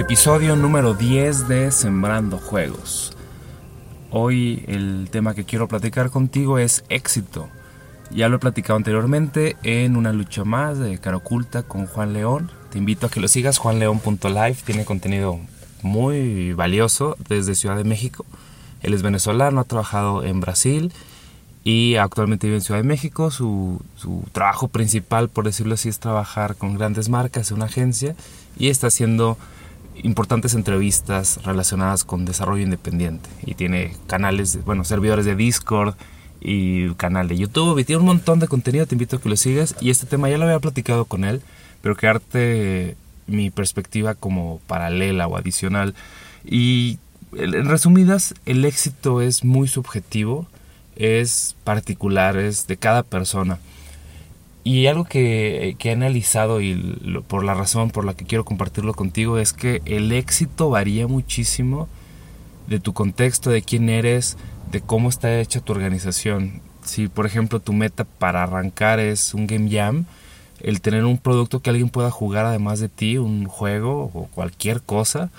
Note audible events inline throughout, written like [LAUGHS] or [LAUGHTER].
Episodio número 10 de Sembrando Juegos. Hoy el tema que quiero platicar contigo es éxito. Ya lo he platicado anteriormente en una lucha más de cara oculta con Juan León. Te invito a que lo sigas, juanleón.live. Tiene contenido muy valioso desde Ciudad de México. Él es venezolano, ha trabajado en Brasil y actualmente vive en Ciudad de México. Su, su, trabajo principal, por decirlo así, es trabajar con grandes marcas en una agencia y está haciendo importantes entrevistas relacionadas con desarrollo independiente. Y tiene canales, bueno, servidores de Discord y canal de YouTube. Y tiene un montón de contenido, te invito a que lo sigas. Y este tema ya lo había platicado con él, pero que arte mi perspectiva como paralela o adicional. Y en resumidas, el éxito es muy subjetivo, es particular, es de cada persona. Y algo que, he analizado y por la razón por la que quiero compartirlo contigo es que el éxito varía muchísimo de tu contexto, de quién eres, de cómo está hecha tu organización. Si por ejemplo tu meta para arrancar es un game jam, el tener un producto que alguien pueda jugar además de ti, un juego o cualquier cosa.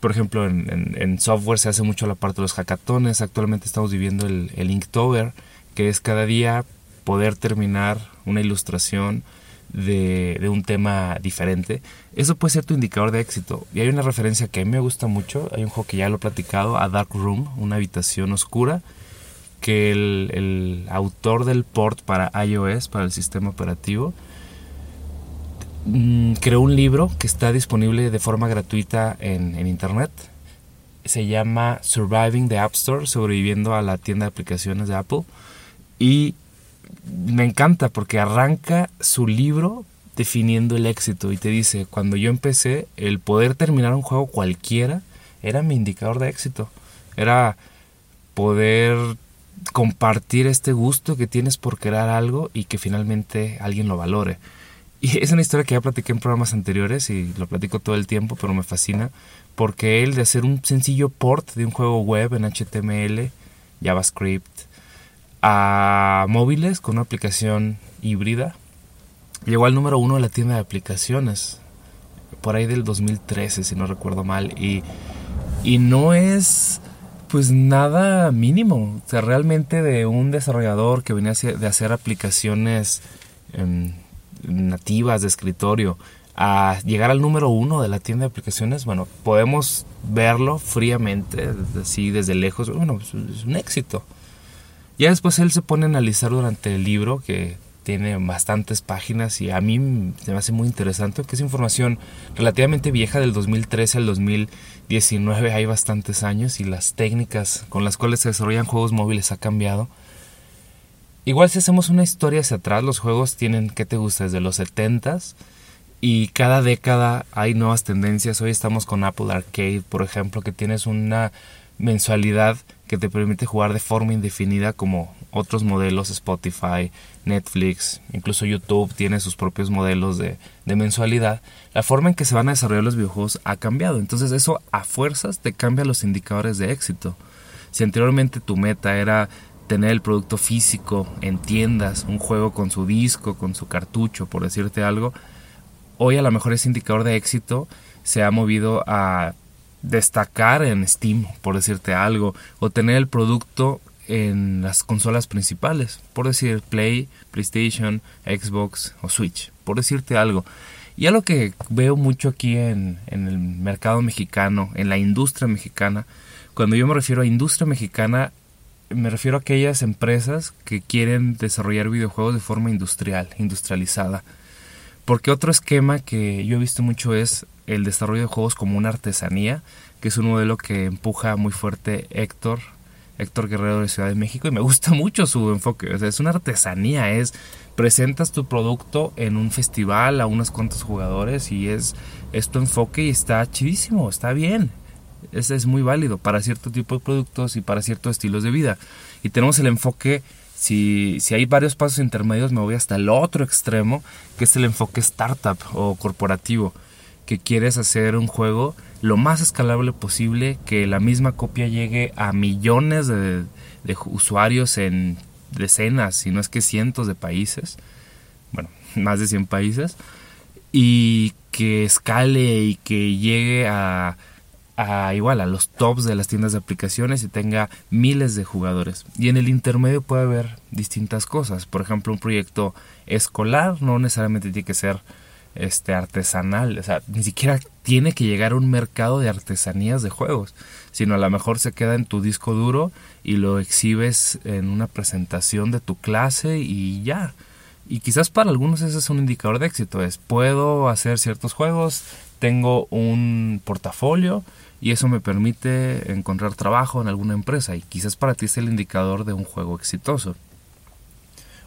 Por ejemplo, en, software se hace mucho la parte de los hackatones. Actualmente estamos viviendo el, el Inktober, que es cada día poder terminar una ilustración de, un tema diferente, eso puede ser tu indicador de éxito. Y hay una referencia que a mí me gusta mucho, hay un juego que ya lo he platicado, a Dark Room, una habitación oscura, que el, autor del port para iOS, para el sistema operativo, mm, creó un libro que está disponible de forma gratuita en, en internet. Se llama Surviving the App Store, sobreviviendo a la tienda de aplicaciones de Apple. Y me encanta porque arranca su libro definiendo el éxito y te dice, cuando yo empecé, el poder terminar un juego cualquiera era mi indicador de éxito. Era poder compartir este gusto que tienes por crear algo y que finalmente alguien lo valore. Y es una historia que ya platiqué en programas anteriores y lo platico todo el tiempo, pero me fascina porque él de hacer un sencillo port de un juego web en HTML, JavaScript, a móviles con una aplicación híbrida. Llegó al número uno de la tienda de aplicaciones, por ahí del 2013, si no recuerdo mal. Y, y no es pues nada mínimo. O realmente de un desarrollador que venía de hacer aplicaciones em, nativas de escritorio a llegar al número uno de la tienda de aplicaciones, bueno, podemos verlo fríamente, así desde lejos. Bueno, es un éxito. Ya después él se pone a analizar durante el libro, que tiene bastantes páginas y a mí me hace muy interesante, que es información relativamente vieja del 2013 al 2019, hay bastantes años y las técnicas con las cuales se desarrollan juegos móviles ha cambiado. Igual si hacemos una historia hacia atrás, los juegos tienen, ¿qué te gusta? Desde los 70s y cada década hay nuevas tendencias. Hoy estamos con Apple Arcade, por ejemplo, que tienes una mensualidad que te permite jugar de forma indefinida como otros modelos Spotify, Netflix, incluso YouTube tiene sus propios modelos de, mensualidad, la forma en que se van a desarrollar los videojuegos ha cambiado. Entonces eso a fuerzas te cambia los indicadores de éxito. Si anteriormente tu meta era tener el producto físico en tiendas, un juego con su disco, con su cartucho, por decirte algo, hoy a lo mejor ese indicador de éxito se ha movido a destacar en Steam, por decirte algo, o tener el producto en las consolas principales, por decir Play, PlayStation, Xbox o Switch, por decirte algo. Y algo que veo mucho aquí en, en el mercado mexicano, en la industria mexicana, cuando yo me refiero a industria mexicana, me refiero a aquellas empresas que quieren desarrollar videojuegos de forma industrial, industrializada. Porque otro esquema que yo he visto mucho es el desarrollo de juegos como una artesanía, que es un modelo que empuja muy fuerte Héctor, Héctor Guerrero de Ciudad de México, y me [LAUGHS] gusta mucho su enfoque. es una artesanía, es presentas tu producto en un festival a unos cuantos jugadores y es, es tu enfoque y está chidísimo, está bien. Es, es muy válido para cierto tipo de productos y para ciertos estilos de vida. Y tenemos el enfoque si, si, hay varios pasos intermedios, me voy hasta el otro extremo, que es el enfoque startup o corporativo que quieres hacer un juego lo más escalable posible, que la misma copia llegue a millones de, usuarios en decenas, si no es que cientos de países, bueno, [LAUGHS] más de 100 países, y que escale y que llegue a, a igual a los tops de las tiendas de aplicaciones y tenga miles de jugadores. Y en el intermedio puede haber distintas cosas. Por ejemplo, un proyecto escolar no necesariamente tiene que ser este artesanal, o sea, ni siquiera tiene que llegar a un mercado de artesanías de juegos, sino a lo mejor se queda en tu disco duro y lo exhibes en una presentación de tu clase y ya. Y quizás para algunos ese es un indicador de éxito, es puedo hacer ciertos juegos, tengo un portafolio y eso me permite encontrar trabajo en alguna empresa y quizás para ti es el indicador de un juego exitoso.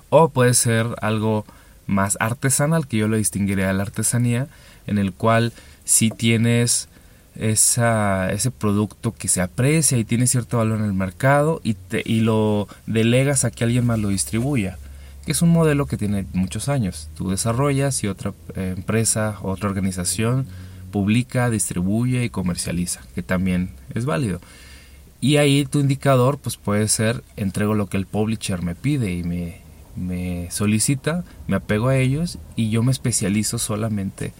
O puede ser algo más artesanal, que yo lo distinguiría de la artesanía, en el cual si tienes esa, ese producto que se aprecia y tiene cierto valor en el mercado y, te, y lo delegas a que alguien más lo distribuya, que es un modelo que tiene muchos años. Tú desarrollas y otra eh, empresa, otra organización publica, distribuye y comercializa, que también es válido. Y ahí tu indicador pues puede ser entrego lo que el publisher me pide y me me solicita, me apego a ellos y yo me especializo solamente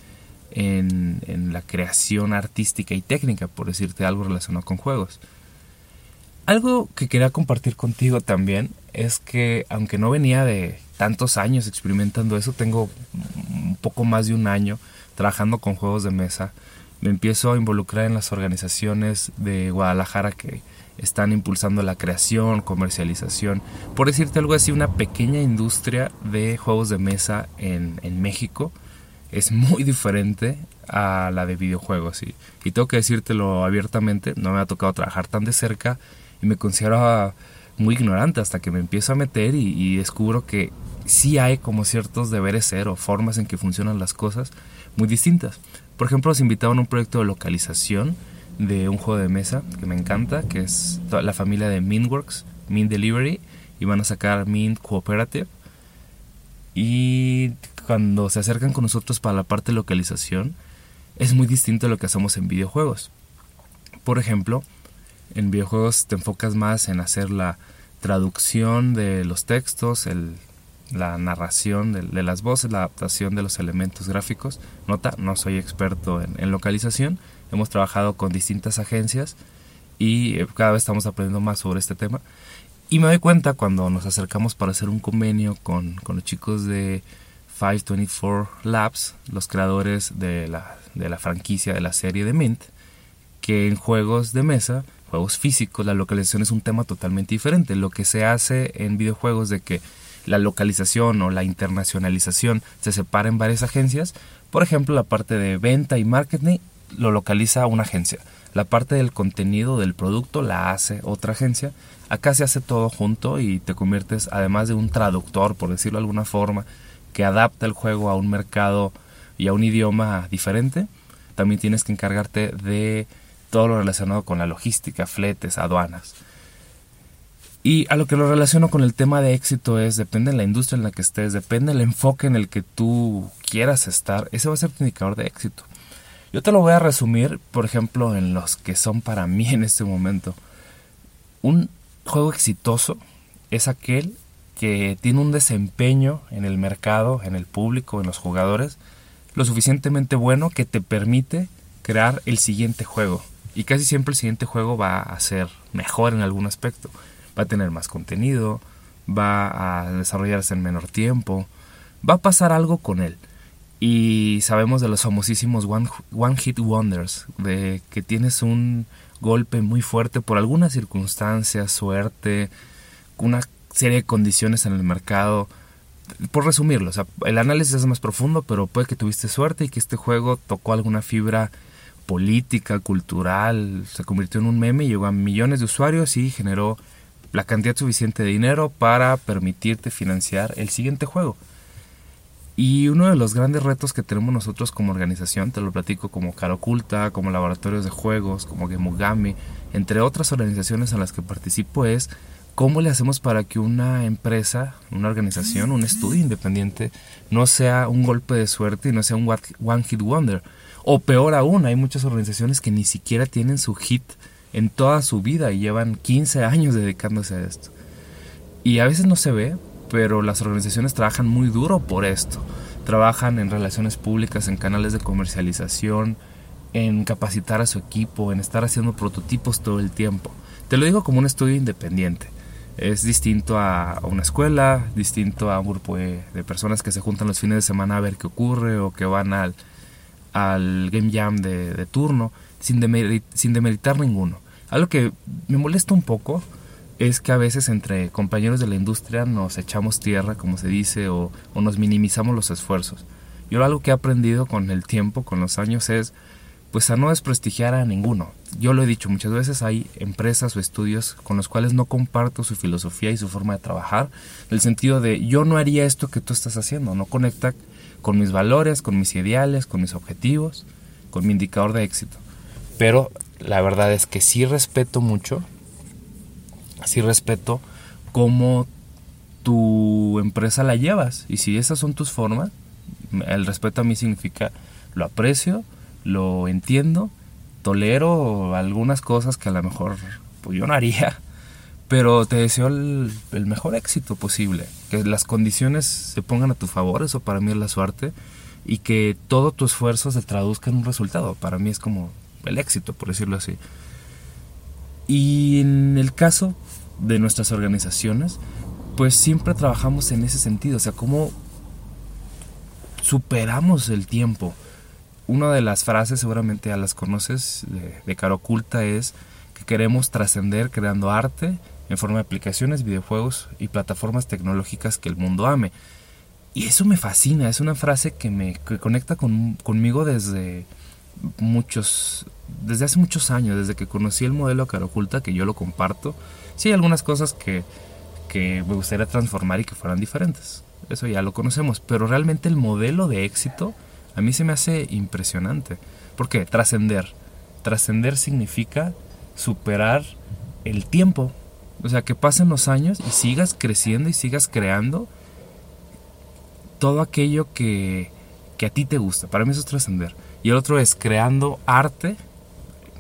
en, la creación artística y técnica, por decirte algo relacionado con juegos. Algo que quería compartir contigo también es que aunque no venía de tantos años experimentando eso, tengo un poco más de un año trabajando con juegos de mesa. Me empiezo a involucrar en las organizaciones de Guadalajara que están impulsando la creación, comercialización. Por decirte algo así, una pequeña industria de juegos de mesa en, México es muy diferente a la de videojuegos. Y, y tengo que decírtelo abiertamente, no me ha tocado trabajar tan de cerca y me considero muy ignorante hasta que me empiezo a meter y, y descubro que sí hay como ciertos deberes ser o formas en que funcionan las cosas muy distintas. Por ejemplo, nos invitaron a un proyecto de localización de un juego de mesa que me encanta, que es la familia de Mintworks, Mint Delivery, y van a sacar Mint Cooperative. Y cuando se acercan con nosotros para la parte de localización, es muy distinto a lo que hacemos en videojuegos. Por ejemplo, en videojuegos te enfocas más en hacer la traducción de los textos, el, la narración de, las voces, la adaptación de los elementos gráficos. Nota, no soy experto en localización, hemos trabajado con distintas agencias y eh, cada vez estamos aprendiendo más sobre este tema. Y me doy cuenta cuando nos acercamos para hacer un convenio con, con los chicos de 524 Labs, los creadores de la, de la franquicia de la serie de Mint, que en juegos de mesa, juegos físicos, la localización es un tema totalmente diferente. Lo que se hace en videojuegos de que la localización o la internacionalización se separa en varias agencias, por ejemplo, la parte de venta y marketing lo localiza una agencia. La parte del contenido del producto la hace otra agencia. Acá se hace todo junto y te conviertes, además de un traductor, por decirlo de alguna forma, que adapta el juego a un mercado y a un idioma diferente, también tienes que encargarte de todo lo relacionado con la logística, fletes, aduanas. Y a lo que lo relaciono con el tema de éxito es, depende de la industria en la que estés, depende del enfoque en el que tú quieras estar, ese va a ser tu indicador de éxito. Yo te lo voy a resumir, por ejemplo, en los que son para mí en este momento. Un juego exitoso es aquel que tiene un desempeño en el mercado, en el público, en los jugadores, lo suficientemente bueno que te permite crear el siguiente juego. Y casi siempre el siguiente juego va a ser mejor en algún aspecto. Va a tener más contenido, va a desarrollarse en menor tiempo, va a pasar algo con él. Y sabemos de los famosísimos one, Hit Wonders, de que tienes un golpe muy fuerte por alguna circunstancia, suerte, una serie de condiciones en el mercado. Por resumirlo, el análisis es más profundo, pero puede que tuviste suerte y que este juego tocó alguna fibra política, cultural, se convirtió en un meme, llegó a millones de usuarios y generó la cantidad suficiente de dinero para permitirte financiar el siguiente juego. Y uno de los grandes retos que tenemos nosotros como organización, te lo platico como Cara Oculta, como laboratorios de juegos, como Gemugami, entre otras organizaciones en las que participo, es cómo le hacemos para que una empresa, una organización, un estudio independiente no sea un golpe de suerte y no sea un one hit wonder. O peor aún, hay muchas organizaciones que ni siquiera tienen su hit en toda su vida y llevan 15 años dedicándose a esto. Y a veces no se ve pero las organizaciones trabajan muy duro por esto. Trabajan en relaciones públicas, en canales de comercialización, en capacitar a su equipo, en estar haciendo prototipos todo el tiempo. Te lo digo como un estudio independiente. Es distinto a una escuela, distinto a un grupo de, personas que se juntan los fines de semana a ver qué ocurre o que van al, al game jam de, turno, sin, sin demeritar ninguno. Algo que me molesta un poco es que a veces entre compañeros de la industria nos echamos tierra, como se dice, o, nos minimizamos los esfuerzos. Yo algo que he aprendido con el tiempo, con los años, es pues a no desprestigiar a ninguno. Yo lo he dicho muchas veces, hay empresas o estudios con los cuales no comparto su filosofía y su forma de trabajar, en el sentido de yo no haría esto que tú estás haciendo, no conecta con mis valores, con mis ideales, con mis objetivos, con mi indicador de éxito. Pero la verdad es que sí respeto mucho sí respeto cómo tu empresa la llevas. Y si esas son tus formas, el respeto a mí significa lo aprecio, lo entiendo, tolero algunas cosas que a lo mejor pues, yo no haría, [LAUGHS] pero te deseo el, el, mejor éxito posible, que las condiciones se pongan a tu favor, eso para mí es la suerte, y que todo tu esfuerzo se traduzca en un resultado, para mí es como el éxito, por decirlo así. Y en el caso de nuestras organizaciones, pues siempre trabajamos en ese sentido, o sea, cómo superamos el tiempo. Una de las frases, seguramente ya las conoces, de, de Caro Oculta es que queremos trascender creando arte en forma de aplicaciones, videojuegos y plataformas tecnológicas que el mundo ame. Y eso me fascina, es una frase que me conecta conmigo desde muchos, desde hace muchos años, desde que conocí el modelo Caro Oculta, que yo lo comparto Sí, hay algunas cosas que, que me gustaría transformar y que fueran diferentes. Eso ya lo conocemos. Pero realmente el modelo de éxito a mí se me hace impresionante. ¿Por qué? Trascender. Trascender significa superar el tiempo. O sea, que pasen los años y sigas creciendo y sigas creando todo aquello que, que a ti te gusta. Para mí eso es trascender. Y el otro es creando arte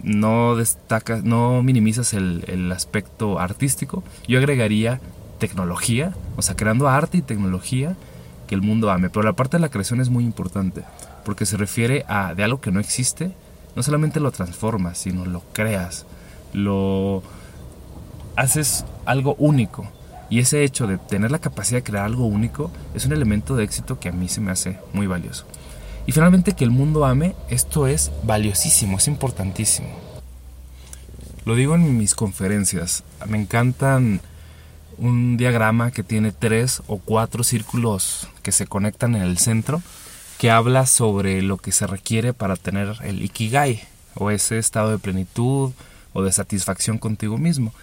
no destacas, no minimizas el, aspecto artístico. Yo agregaría tecnología, o sea, creando arte y tecnología que el mundo ame. Pero la parte de la creación es muy importante, porque se refiere a de algo que no existe, no solamente lo transformas, sino lo creas, lo haces algo único. Y ese hecho de tener la capacidad de crear algo único es un elemento de éxito que a mí se me hace muy valioso. Y finalmente que el mundo ame, esto es valiosísimo, es importantísimo. Lo digo en mis conferencias, me encantan un diagrama que tiene tres o cuatro círculos que se conectan en el centro, que habla sobre lo que se requiere para tener el ikigai, o ese estado de plenitud o de satisfacción contigo mismo.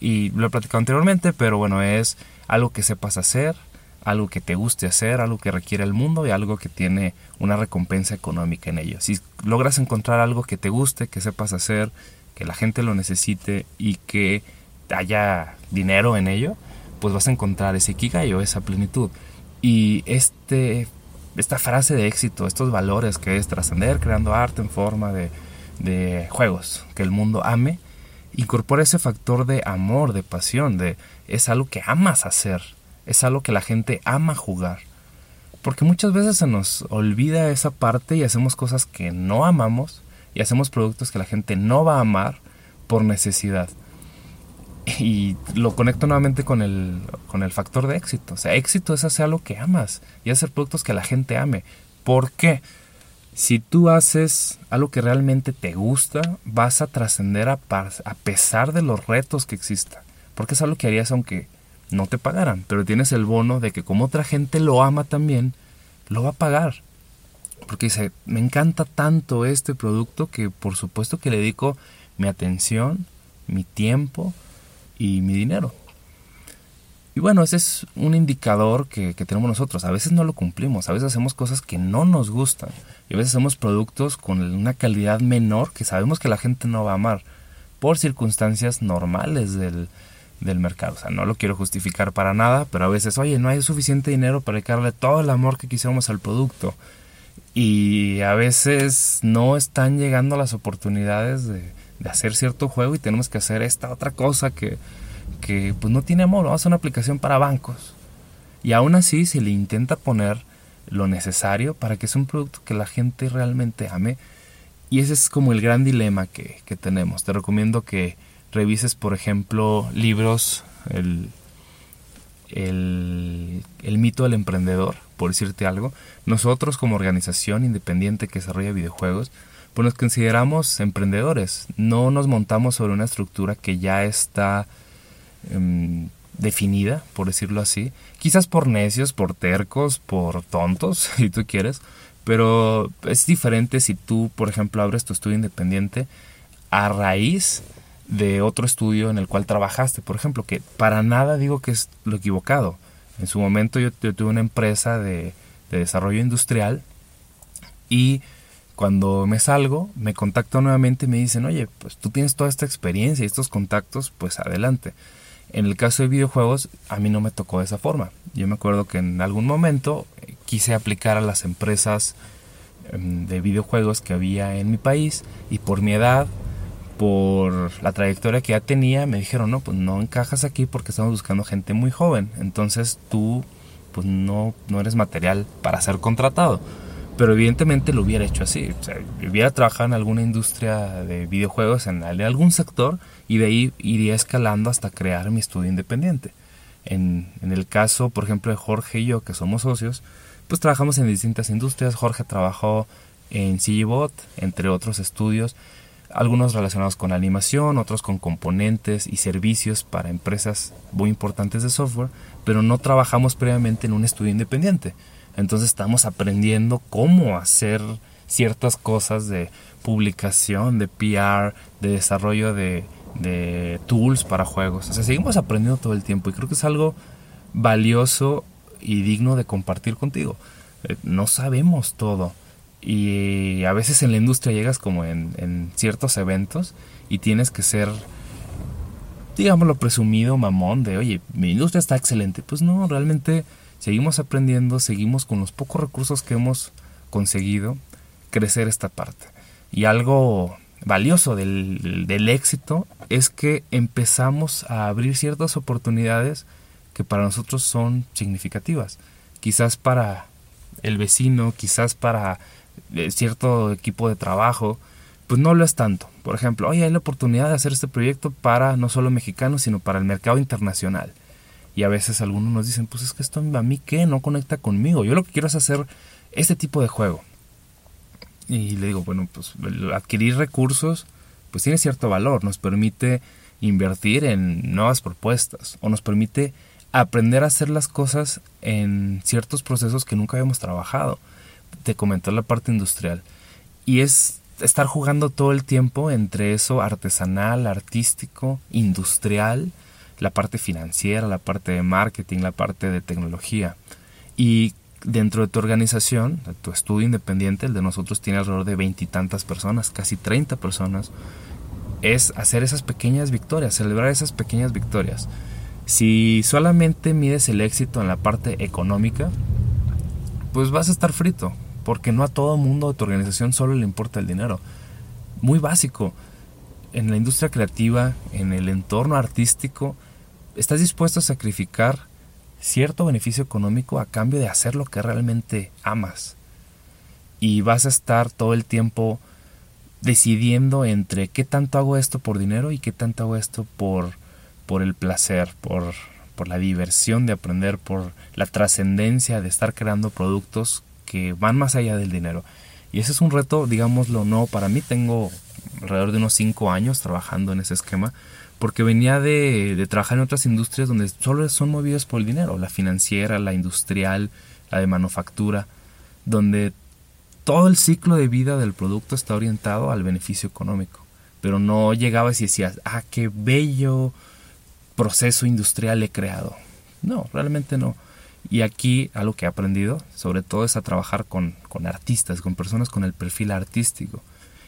Y lo he platicado anteriormente, pero bueno, es algo que sepas hacer, algo que te guste hacer, algo que requiere el mundo y algo que tiene una recompensa económica en ello. Si logras encontrar algo que te guste, que sepas hacer, que la gente lo necesite y que haya dinero en ello, pues vas a encontrar ese ikigai o esa plenitud. Y este, esta frase de éxito, estos valores que es trascender creando arte en forma de, de juegos, que el mundo ame, incorpora ese factor de amor, de pasión, de es algo que amas hacer, es algo que la gente ama jugar. Porque muchas veces se nos olvida esa parte y hacemos cosas que no amamos y hacemos productos que la gente no va a amar por necesidad. Y lo conecto nuevamente con el, con el factor de éxito. O sea, éxito es hacer algo que amas y hacer productos que la gente ame. ¿Por qué? Si tú haces algo que realmente te gusta, vas a trascender a, a pesar de los retos que existan. Porque es algo que harías aunque no te pagarán, pero tienes el bono de que como otra gente lo ama también, lo va a pagar. Porque dice, me encanta tanto este producto que por supuesto que le dedico mi atención, mi tiempo y mi dinero. Y bueno, ese es un indicador que, que, tenemos nosotros. A veces no lo cumplimos, a veces hacemos cosas que no nos gustan. Y a veces hacemos productos con una calidad menor que sabemos que la gente no va a amar por circunstancias normales del, del mercado. O sea, no lo quiero justificar para nada, pero a veces, oye, no hay suficiente dinero para dedicarle todo el amor que quisiéramos al producto. Y a veces no están llegando las oportunidades de, hacer cierto juego y tenemos que hacer esta otra cosa que, que pues no tiene amor. Vamos a una aplicación para bancos. Y aún así se le intenta poner lo necesario para que sea un producto que la gente realmente ame. Y ese es como el gran dilema que, que tenemos. Te recomiendo que revises, por ejemplo, libros, el, el, el, mito del emprendedor, por decirte algo. Nosotros como organización independiente que desarrolla videojuegos, pues nos consideramos emprendedores. No nos montamos sobre una estructura que ya está um, definida, por decirlo así. Quizás por necios, por tercos, por tontos, [LAUGHS] si tú quieres. Pero es diferente si tú, por ejemplo, abres tu estudio independiente a raíz de otro estudio en el cual trabajaste, por ejemplo, que para nada digo que es lo equivocado. En su momento yo, tuve una empresa de, de, desarrollo industrial y cuando me salgo me contactan nuevamente y me dicen, oye, pues tú tienes toda esta experiencia y estos contactos, pues adelante. En el caso de videojuegos, a mí no me tocó de esa forma. Yo me acuerdo que en algún momento eh, quise aplicar a las empresas em, de videojuegos que había en mi país y por mi edad, por la trayectoria que ya tenía, me dijeron, no, pues no encajas aquí porque estamos buscando gente muy joven. Entonces tú, pues no, no eres material para ser contratado. Pero evidentemente lo hubiera hecho así. O sea, hubiera trabajado en alguna industria de videojuegos, en algún sector, y de ahí iría escalando hasta crear mi estudio independiente. En, en el caso, por ejemplo, de Jorge y yo, que somos socios, pues trabajamos en distintas industrias. Jorge trabajó en CGBot, entre otros estudios, algunos relacionados con animación, otros con componentes y servicios para empresas muy importantes de software, pero no trabajamos previamente en un estudio independiente. Entonces estamos aprendiendo cómo hacer ciertas cosas de publicación, de PR, de desarrollo de, de tools para juegos. O sea, seguimos aprendiendo todo el tiempo y creo que es algo valioso y digno de compartir contigo. Eh, no sabemos todo. Y a veces en la industria llegas como en, ciertos eventos y tienes que ser, digámoslo, presumido, mamón, de, oye, mi industria está excelente. Pues no, realmente seguimos aprendiendo, seguimos con los pocos recursos que hemos conseguido crecer esta parte. Y algo valioso del, del, éxito es que empezamos a abrir ciertas oportunidades que para nosotros son significativas. Quizás para el vecino, quizás para eh, cierto equipo de trabajo, pues no lo es tanto. Por ejemplo, hoy hay la oportunidad de hacer este proyecto para no solo mexicanos, sino para el mercado internacional. Y a veces algunos nos dicen, pues es que esto a mí qué, no conecta conmigo. Yo lo que quiero es hacer este tipo de juego. Y le digo, bueno, pues adquirir recursos, pues tiene cierto valor, nos permite invertir en nuevas propuestas o nos permite aprender a hacer las cosas en ciertos procesos que nunca habíamos trabajado. Te comenté la parte industrial. Y es estar jugando todo el tiempo entre eso artesanal, artístico, industrial la parte financiera, la parte de marketing, la parte de tecnología. Y dentro de tu organización, tu estudio independiente, el de nosotros tiene alrededor de veintitantas personas, casi 30 personas, es hacer esas pequeñas victorias, celebrar esas pequeñas victorias. Si solamente mides el éxito en la parte económica, pues vas a estar frito, porque no a todo mundo de tu organización solo le importa el dinero. Muy básico. En la industria creativa, en el entorno artístico, estás dispuesto a sacrificar cierto beneficio económico a cambio de hacer lo que realmente amas. Y vas a estar todo el tiempo decidiendo entre qué tanto hago esto por dinero y qué tanto hago esto por, por el placer, por, por la diversión de aprender, por la trascendencia de estar creando productos que van más allá del dinero. Y ese es un reto, digámoslo, no para mí. Tengo alrededor de unos 5 años trabajando en ese esquema porque venía de, trabajar en otras industrias donde solo son movidos por el dinero, la financiera, la industrial, la de manufactura, donde todo el ciclo de vida del producto está orientado al beneficio económico. Pero no llegabas y decías, ah, qué bello proceso industrial he creado. No, realmente no. Y aquí algo que he aprendido, sobre todo, es a trabajar con, con artistas, con personas con el perfil artístico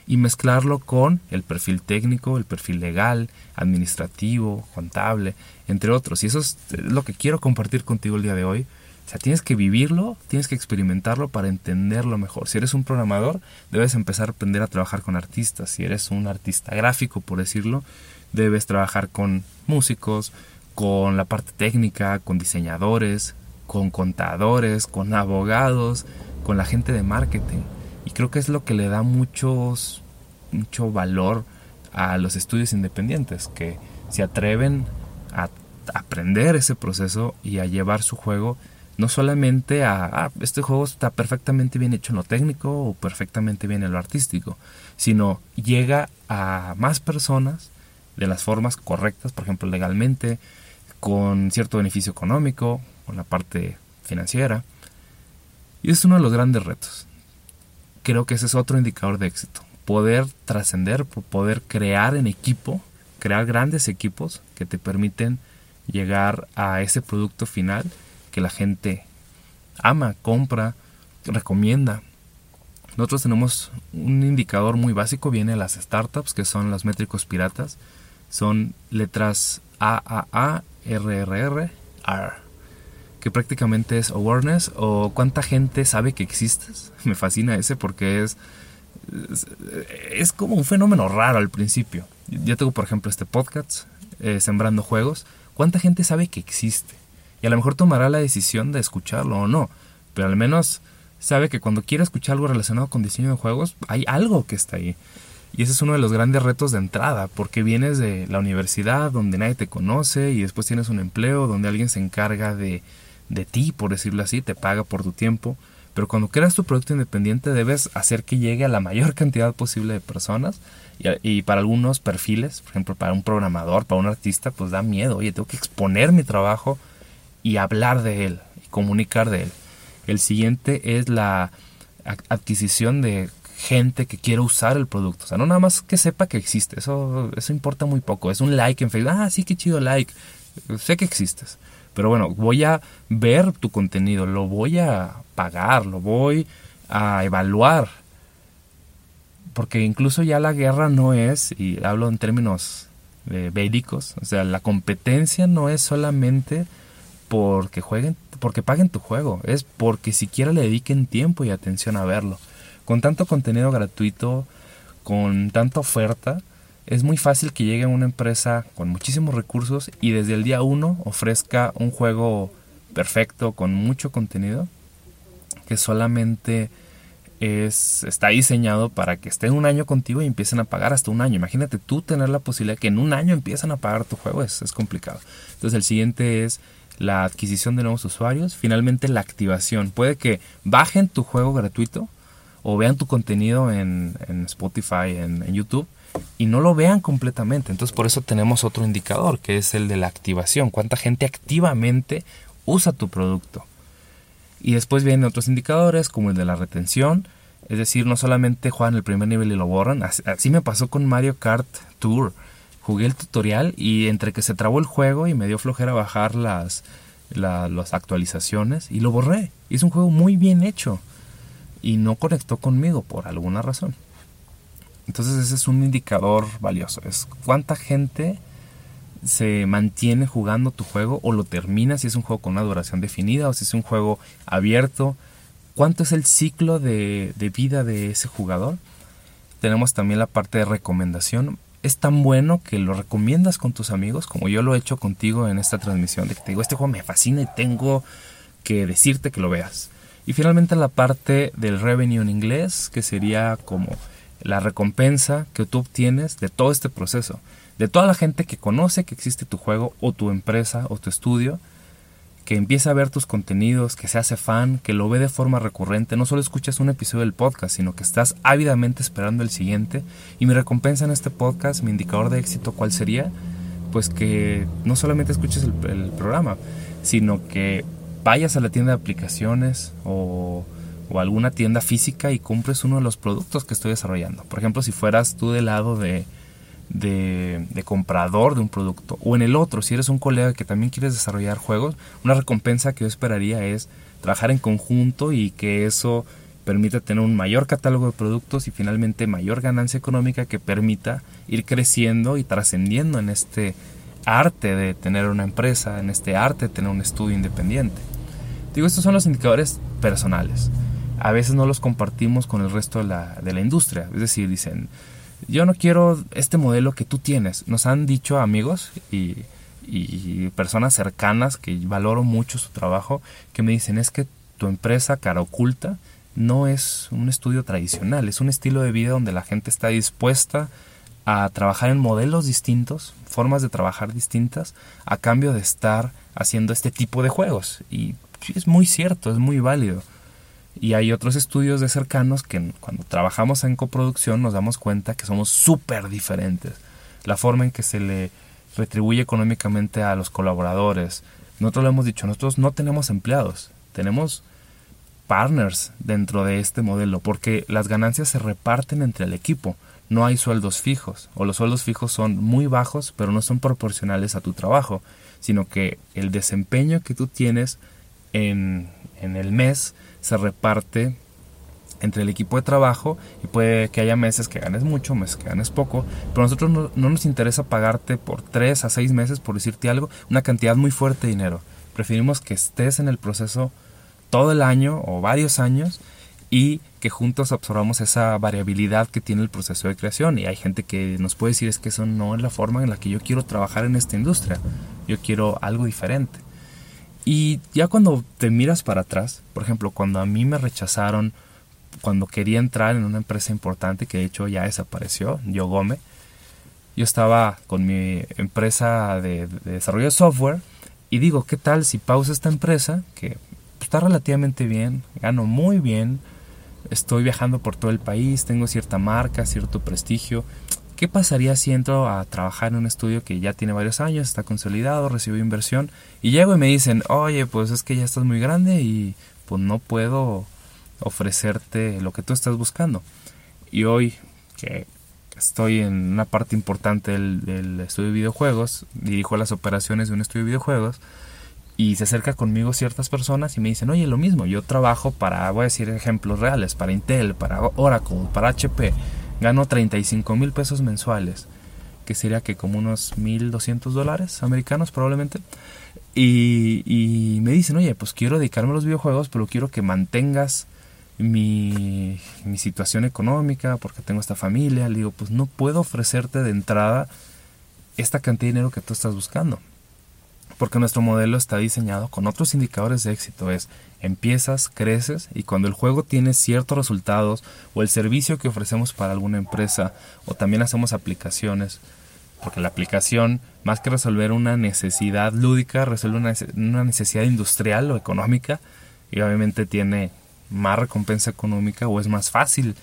y mezclarlo con el perfil técnico, el perfil legal, administrativo, contable, entre otros. Y eso es lo que quiero compartir contigo el día de hoy. O sea, tienes que vivirlo, tienes que experimentarlo para entenderlo mejor. Si eres un programador, debes empezar a aprender a trabajar con artistas. Si eres un artista gráfico, por decirlo, debes trabajar con músicos, con la parte técnica, con diseñadores, con contadores, con abogados, con la gente de marketing. Y creo que es lo que le da muchos, mucho valor a los estudios independientes, que se atreven a aprender ese proceso y a llevar su juego no solamente a, ah, este juego está perfectamente bien hecho en lo técnico o perfectamente bien en lo artístico, sino llega a más personas de las formas correctas, por ejemplo, legalmente, con cierto beneficio económico, con la parte financiera. Y es uno de los grandes retos. Creo que ese es otro indicador de éxito. Poder trascender, poder crear en equipo, crear grandes equipos que te permiten llegar a ese producto final que la gente ama, compra, recomienda. Nosotros tenemos un indicador muy básico, viene de las startups, que son los métricos piratas. Son letras AAA, RRR, R, que prácticamente es awareness o cuánta gente sabe que existes. [LAUGHS] Me fascina ese porque es, es, como un fenómeno raro al principio. Yo tengo, por ejemplo, este podcast, eh, Sembrando Juegos. ¿Cuánta gente sabe que existe? Y a lo mejor tomará la decisión de escucharlo o no, pero al menos sabe que cuando quiere escuchar algo relacionado con diseño de juegos, hay algo que está ahí. Y ese es uno de los grandes retos de entrada, porque vienes de la universidad donde nadie te conoce y después tienes un empleo donde alguien se encarga de, de ti, por decirlo así, te paga por tu tiempo. Pero cuando creas tu producto independiente debes hacer que llegue a la mayor [LAUGHS] cantidad posible de personas y, para algunos perfiles, por ejemplo para un programador, para un artista, pues da miedo, oye, tengo que exponer mi trabajo y hablar de él y comunicar de él. El siguiente es la adquisición de gente que quiere usar el producto. O sea, no nada más que sepa que existe. Eso, eso importa muy poco. Es un like en Facebook. Ah, sí, qué chido like. Sé que existes. Pero bueno, voy a ver tu contenido, lo voy a pagar, lo voy a evaluar. Porque incluso ya la guerra no es, y hablo en términos eh, bélicos, o sea, la competencia no es solamente porque jueguen, porque paguen tu juego, es porque siquiera le dediquen tiempo y atención a verlo. Con tanto contenido gratuito, con tanta oferta, es muy fácil que llegue una empresa con muchísimos recursos y desde el día uno ofrezca un juego perfecto con mucho contenido que solamente es, está diseñado para que estén un año contigo y empiecen a pagar hasta un año. Imagínate tú tener la posibilidad que en un año empiezan a pagar tu juego, es, es complicado. Entonces el siguiente es la adquisición de nuevos usuarios, finalmente la activación. Puede que bajen tu juego gratuito o vean tu contenido en, Spotify, en, YouTube, y no lo vean completamente. Entonces por eso tenemos otro indicador, que es el de la activación. ¿Cuánta gente activamente usa tu producto? Y después vienen otros indicadores, como el de la retención. Es decir, no solamente juegan el primer nivel y lo borran. Así me pasó con Mario Kart Tour jugué el tutorial y entre que se trabó el juego y me dio flojera bajar las, las actualizaciones y lo borré. es un juego muy bien hecho y no conectó conmigo por alguna razón. Entonces ese es un indicador valioso. Es cuánta gente se mantiene jugando tu juego o lo termina si es un juego con una duración definida o si es un juego abierto. ¿Cuánto es el ciclo de, vida de ese jugador? Tenemos también la parte de recomendación es tan bueno que lo recomiendas con tus amigos, como yo lo he hecho contigo en esta transmisión, de que te digo, este juego me fascina y tengo que decirte que lo veas. Y finalmente la parte del revenue en inglés, que sería como la recompensa que tú obtienes de todo este proceso, de toda la gente que conoce que existe tu juego o tu empresa o tu estudio, que empieza a ver tus contenidos, que se hace fan, que lo ve de forma recurrente, no solo escuchas un episodio del podcast, sino que estás ávidamente esperando el siguiente. Y mi recompensa en este podcast, mi indicador de éxito, ¿cuál sería? Pues que no solamente escuches el, programa, sino que vayas a la tienda de aplicaciones o, o alguna tienda física y compres uno de los productos que estoy desarrollando. Por ejemplo, si fueras tú del lado de de, comprador de un producto. O en el otro, si eres un colega que también quieres desarrollar juegos, una recompensa que yo esperaría es trabajar en conjunto y que eso permita tener un mayor catálogo de productos y finalmente mayor ganancia económica que permita ir creciendo y trascendiendo en este arte de tener una empresa, en este arte de tener un estudio independiente. Digo, estos son los indicadores personales. A veces no los compartimos con el resto de la, de la industria. Es decir, dicen, yo no quiero este modelo que tú tienes. Nos han dicho amigos y y personas cercanas que valoro mucho su trabajo que me dicen es que tu empresa cara oculta no es un estudio tradicional, es un estilo de vida donde la gente está dispuesta a trabajar en modelos distintos, formas de trabajar distintas, a cambio de estar haciendo este tipo de juegos. Y es muy cierto, es muy válido. Y hay otros estudios de cercanos que cuando trabajamos en coproducción nos damos cuenta que somos súper diferentes. La forma en que se le retribuye económicamente a los colaboradores. Nosotros lo hemos dicho, nosotros no tenemos empleados, tenemos partners dentro de este modelo, porque las ganancias se reparten entre el equipo. No hay sueldos fijos, o los sueldos fijos son muy bajos, pero no son proporcionales a tu trabajo, sino que el desempeño que tú tienes en, en el mes se reparte entre el equipo de trabajo y puede que haya meses que ganes mucho, meses que ganes poco, pero a nosotros no, no, nos interesa pagarte por 3 a 6 meses, por decirte algo, una cantidad muy fuerte de dinero. Preferimos que estés en el proceso todo el año o varios años y que juntos absorbamos esa variabilidad que tiene el proceso de creación. Y hay gente que nos puede decir es que eso no es la forma en la que yo quiero trabajar en esta industria. Yo quiero algo diferente. Y ya cuando te miras para atrás, por ejemplo, cuando a mí me rechazaron, cuando quería entrar en una empresa importante que de hecho ya desapareció, Yo Gome, yo estaba con mi empresa de, de desarrollo de software y digo, ¿qué tal si pausa esta empresa que está relativamente bien, gano muy bien, estoy viajando por todo el país, tengo cierta marca, cierto prestigio. ¿Qué pasaría si entro a trabajar en un estudio que ya tiene varios años, está consolidado, recibo inversión y llego y me dicen, oye, pues es que ya estás muy grande y pues no puedo ofrecerte lo que tú estás buscando. Y hoy que estoy en una parte importante del, del estudio de videojuegos, dirijo las operaciones de un estudio de videojuegos, y se acerca conmigo ciertas personas y me dicen, oye, lo mismo, yo trabajo para, voy a decir ejemplos reales, para Intel, para Oracle, para HP, gano 35 mil pesos mensuales, que sería que como unos 1.200 dólares americanos probablemente. Y, me dicen, oye, pues quiero dedicarme a los videojuegos, pero quiero que mantengas mi, mi situación económica, porque tengo esta familia. Le digo, pues no puedo ofrecerte de entrada esta cantidad de dinero que tú estás buscando porque nuestro modelo está diseñado con otros indicadores de éxito. Es empiezas, creces y cuando el juego tiene ciertos resultados o el servicio que ofrecemos para alguna empresa o también hacemos aplicaciones, porque la aplicación, más que resolver una necesidad lúdica, resuelve una, necesidad industrial o económica y obviamente tiene más recompensa económica o es más fácil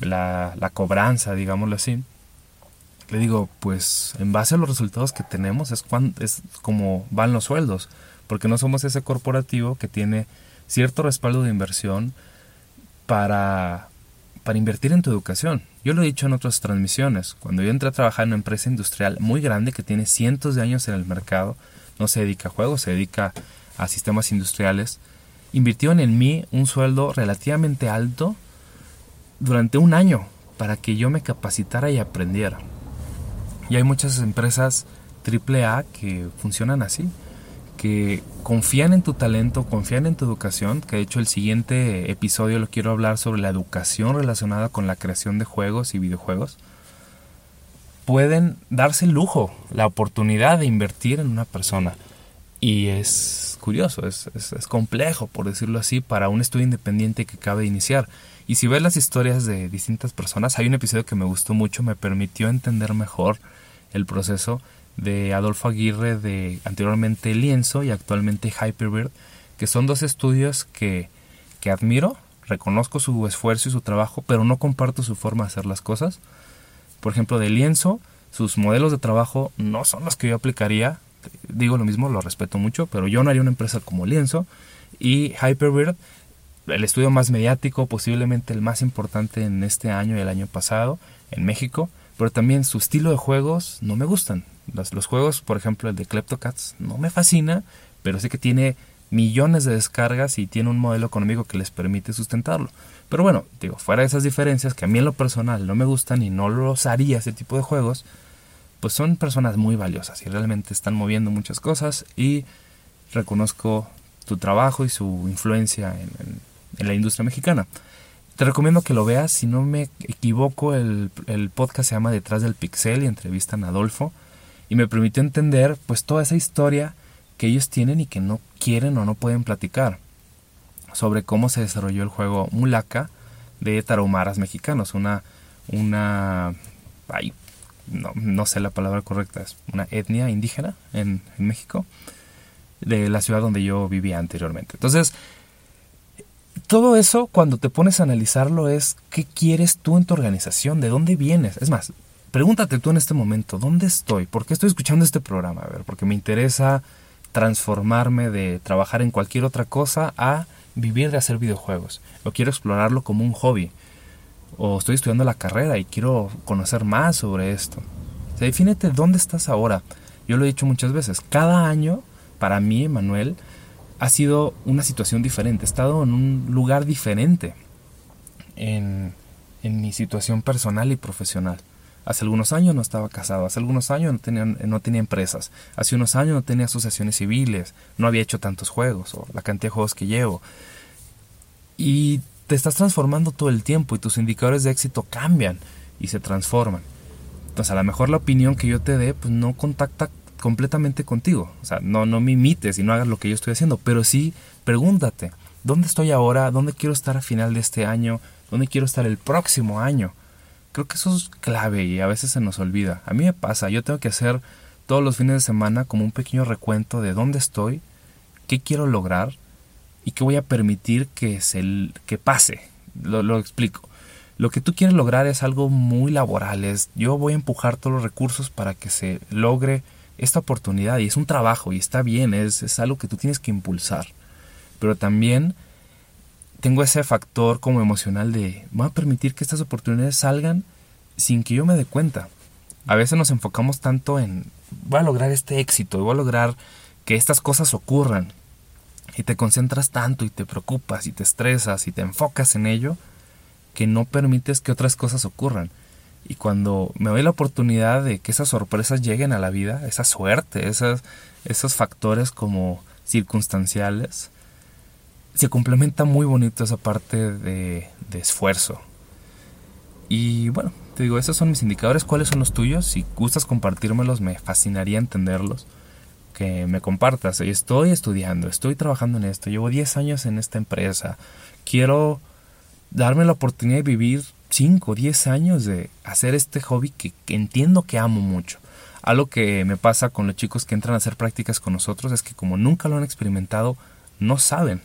la, la cobranza, digámoslo así le digo, pues en base a los resultados que tenemos es, cuando, es como van los sueldos, porque no somos ese corporativo que tiene cierto respaldo de inversión para, para invertir en tu educación. Yo lo he dicho en otras transmisiones, cuando yo entré a trabajar en una empresa industrial muy grande que tiene cientos de años en el mercado, no se dedica a juegos, se dedica a sistemas industriales, invirtieron en mí un sueldo relativamente alto durante un año para que yo me capacitara y aprendiera. Y hay muchas empresas AAA que funcionan así, que confían en tu talento, confían en tu educación, que de hecho el siguiente episodio lo quiero hablar sobre la educación relacionada con la creación de juegos y videojuegos. Pueden darse el lujo, la oportunidad de invertir en una persona. Y es curioso, es, es, complejo, por decirlo así, para un estudio independiente que cabe iniciar. Y si ves las historias de distintas personas, hay un episodio que me gustó mucho, me permitió entender mejor el proceso de Adolfo Aguirre de anteriormente Lienzo y actualmente Hyperbird, que son dos estudios que, que admiro, reconozco su esfuerzo y su trabajo, pero no comparto su forma de hacer las cosas. Por ejemplo, de Lienzo, sus modelos de trabajo no son los que yo aplicaría. Digo lo mismo, lo respeto mucho, pero yo no haría una empresa como Lienzo. Y Hyperbird, el estudio más mediático, posiblemente el más importante en este año y el año pasado en México, pero también su estilo de juegos no me gustan. Los, juegos, por ejemplo, el de Kleptocats, no me fascina, pero sé que tiene millones de descargas y tiene un modelo económico que les permite sustentarlo. Pero bueno, digo, fuera de esas diferencias que a mí en lo personal no me gustan y no los haría ese tipo de juegos, pues son personas muy valiosas y realmente están moviendo muchas cosas y reconozco tu trabajo y su influencia en la industria mexicana. Te recomiendo que lo veas, si no me equivoco, el, podcast se llama Detrás del Pixel y entrevistan a Adolfo. y me permitió entender pues toda esa historia que ellos tienen y que no quieren o no pueden platicar sobre cómo se desarrolló el juego Mulaka de Tarahumaras mexicanos, una una no, no, sé la palabra correcta, es una etnia indígena en, en México, de la ciudad donde yo vivía anteriormente. Entonces, todo eso cuando te pones a analizarlo es qué quieres tú en tu organización, de dónde vienes. Es más, pregúntate tú en este momento, ¿dónde estoy? ¿Por qué estoy escuchando este programa? A ver, porque me interesa transformarme de trabajar en cualquier otra cosa a vivir de hacer videojuegos. O quiero explorarlo como un hobby. O estoy estudiando la carrera y quiero conocer más sobre esto. O sea, defínete dónde estás ahora. Yo lo he dicho muchas veces. Cada año, para mí, Manuel, ha sido una situación diferente. He estado en un lugar diferente en, en mi situación personal y profesional. Hace algunos años no estaba casado, hace algunos años no tenía, no tenía empresas, hace unos años no tenía asociaciones civiles, no había hecho tantos juegos o la cantidad de juegos que llevo. Y te estás transformando todo el tiempo y tus indicadores de éxito cambian y se transforman. Entonces a lo mejor la opinión que yo te dé pues no contacta completamente contigo. O sea, no, no me imites y no hagas lo que yo estoy haciendo, pero sí pregúntate, ¿dónde estoy ahora? ¿Dónde quiero estar a final de este año? ¿Dónde quiero estar el próximo año? Creo que eso es clave y a veces se nos olvida. A mí me pasa, yo tengo que hacer todos los fines de semana como un pequeño recuento de dónde estoy, qué quiero lograr y qué voy a permitir que, se, que pase. Lo, lo explico. Lo que tú quieres lograr es algo muy laboral, es yo voy a empujar todos los recursos para que se logre esta oportunidad y es un trabajo y está bien, es, es algo que tú tienes que impulsar. Pero también tengo ese factor como emocional de voy a permitir que estas oportunidades salgan sin que yo me dé cuenta. A veces nos enfocamos tanto en voy a lograr este éxito, voy a lograr que estas cosas ocurran y te concentras tanto y te preocupas y te estresas y te enfocas en ello que no permites que otras cosas ocurran. Y cuando me doy la oportunidad de que esas sorpresas lleguen a la vida, esa suerte, esas, esos factores como circunstanciales, se complementa muy bonito esa parte de, de esfuerzo. Y bueno, te digo, esos son mis indicadores. ¿Cuáles son los tuyos? Si gustas compartírmelos, me fascinaría entenderlos. Que me compartas. Estoy estudiando, estoy trabajando en esto, llevo 10 años en esta empresa. Quiero darme la oportunidad de vivir 5, 10 años de hacer este hobby que, entiendo que amo mucho. Algo que me pasa con los chicos que entran a hacer prácticas con nosotros es que como nunca lo han experimentado, no saben.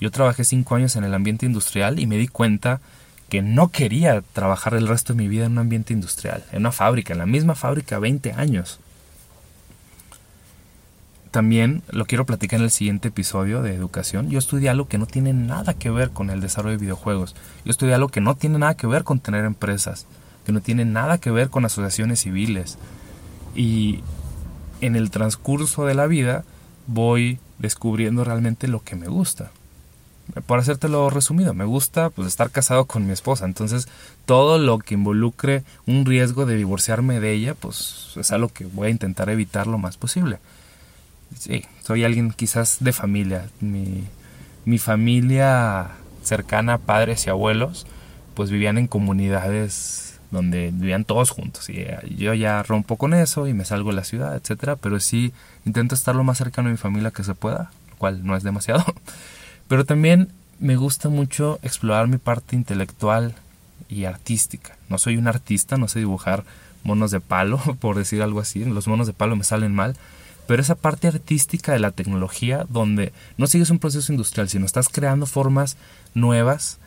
Yo trabajé 5 años en el ambiente industrial y me di cuenta que no quería trabajar el resto de mi vida en un ambiente industrial, en una fábrica, en la misma fábrica 20 años también lo quiero platicar en el siguiente episodio de educación. Yo estudié algo que no tiene nada que ver con el desarrollo de videojuegos. Yo estudié algo que no tiene nada que ver con tener empresas, que no tiene nada que ver con asociaciones civiles. Y en el transcurso de la vida voy descubriendo realmente lo que me gusta. Por hacértelo resumido, me gusta pues estar casado con mi esposa, entonces todo lo que involucre un riesgo de divorciarme de ella, pues es algo que voy a intentar evitar lo más posible sí, soy alguien quizás de familia. Mi, mi familia cercana, padres y abuelos, pues vivían en comunidades donde vivían todos juntos. Y eh, yo ya rompo con eso y me salgo de la ciudad, etcétera. Pero sí intento estar lo más cercano a mi familia que se pueda, lo cual no es demasiado. [LAUGHS] Pero también me gusta mucho explorar mi parte intelectual y artística. No soy un artista, no sé dibujar monos de palo, [LAUGHS] por decir algo así. Los monos de palo me salen mal pero esa parte artística de la tecnología donde no sigues un proceso industrial, sino estás creando formas nuevas,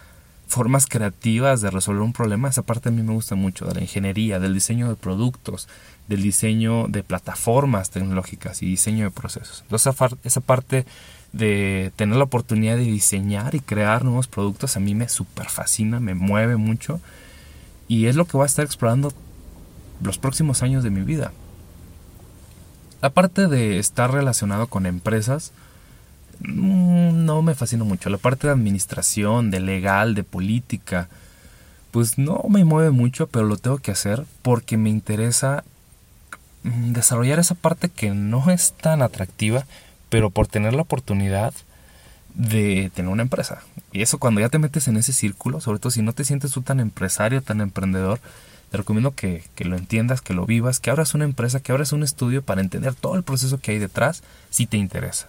formas creativas de resolver un problema, esa parte a mí me gusta mucho, de la ingeniería, del diseño de productos, del diseño de plataformas tecnológicas y diseño de procesos. Entonces esa parte de tener la oportunidad de diseñar y crear nuevos productos a mí me super fascina, me mueve mucho y es lo que voy a estar explorando los próximos años de mi vida. La parte de estar relacionado con empresas mm, no me fascina mucho. La parte de administración, de legal, de política, pues no me mueve mucho, pero lo tengo que hacer porque me interesa mm, desarrollar esa parte que no es tan atractiva, pero por tener la oportunidad de tener una empresa. Y eso cuando ya te metes en ese círculo, sobre todo si no te sientes tú tan empresario, tan emprendedor, te recomiendo que, que, lo entiendas, que lo vivas, que abras una empresa, que abras un estudio para entender todo el proceso que hay detrás si te interesa.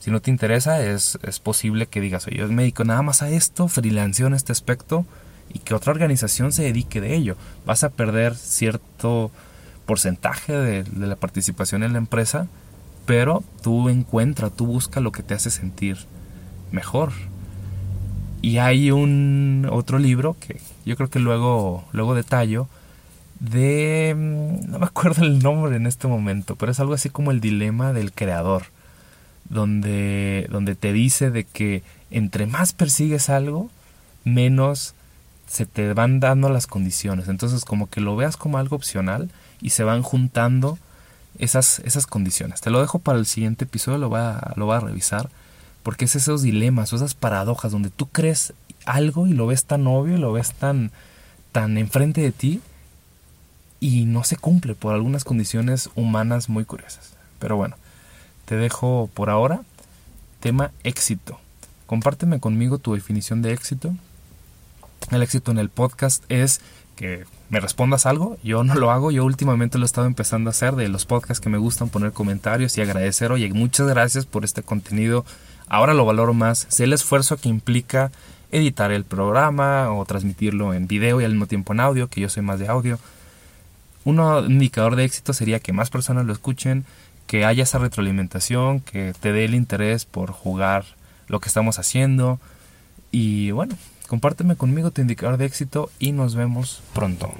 Si no te interesa, es, es posible que digas, oye, yo me dedico nada más a esto, freelanceo en este aspecto y que otra organización se dedique de ello. Vas a perder cierto porcentaje de, de la participación en la empresa, pero tú encuentra, tú busca lo que te hace sentir mejor. Y hay un otro libro que yo creo que luego, luego detallo, de... Mm, no me acuerdo el nombre en este momento, pero es algo así como el dilema del creador, donde, donde te dice de que entre más persigues algo, menos se te van dando las condiciones. Entonces como que lo veas como algo opcional y se van juntando esas, esas condiciones. Te lo dejo para el siguiente episodio, lo va, lo va a revisar, porque es esos dilemas o esas paradojas donde tú crees algo y lo ves tan obvio, lo ves tan, tan enfrente de ti y no se cumple por algunas condiciones humanas muy curiosas. Pero bueno, te dejo por ahora. Tema éxito. Compárteme conmigo tu definición de éxito. El éxito en el podcast es que me respondas algo. Yo no lo hago. Yo últimamente lo he estado empezando a hacer de los podcasts que me gustan poner comentarios y agradecer. Oye, muchas gracias por este contenido. Ahora lo valoro más. Sé el esfuerzo que implica editar el programa o transmitirlo en video y al mismo tiempo en audio, que yo soy más de audio. Un indicador de éxito sería que más personas lo escuchen, que haya esa retroalimentación, que te dé el interés por jugar lo que estamos haciendo. Y bueno, compárteme conmigo tu indicador de éxito y nos vemos pronto.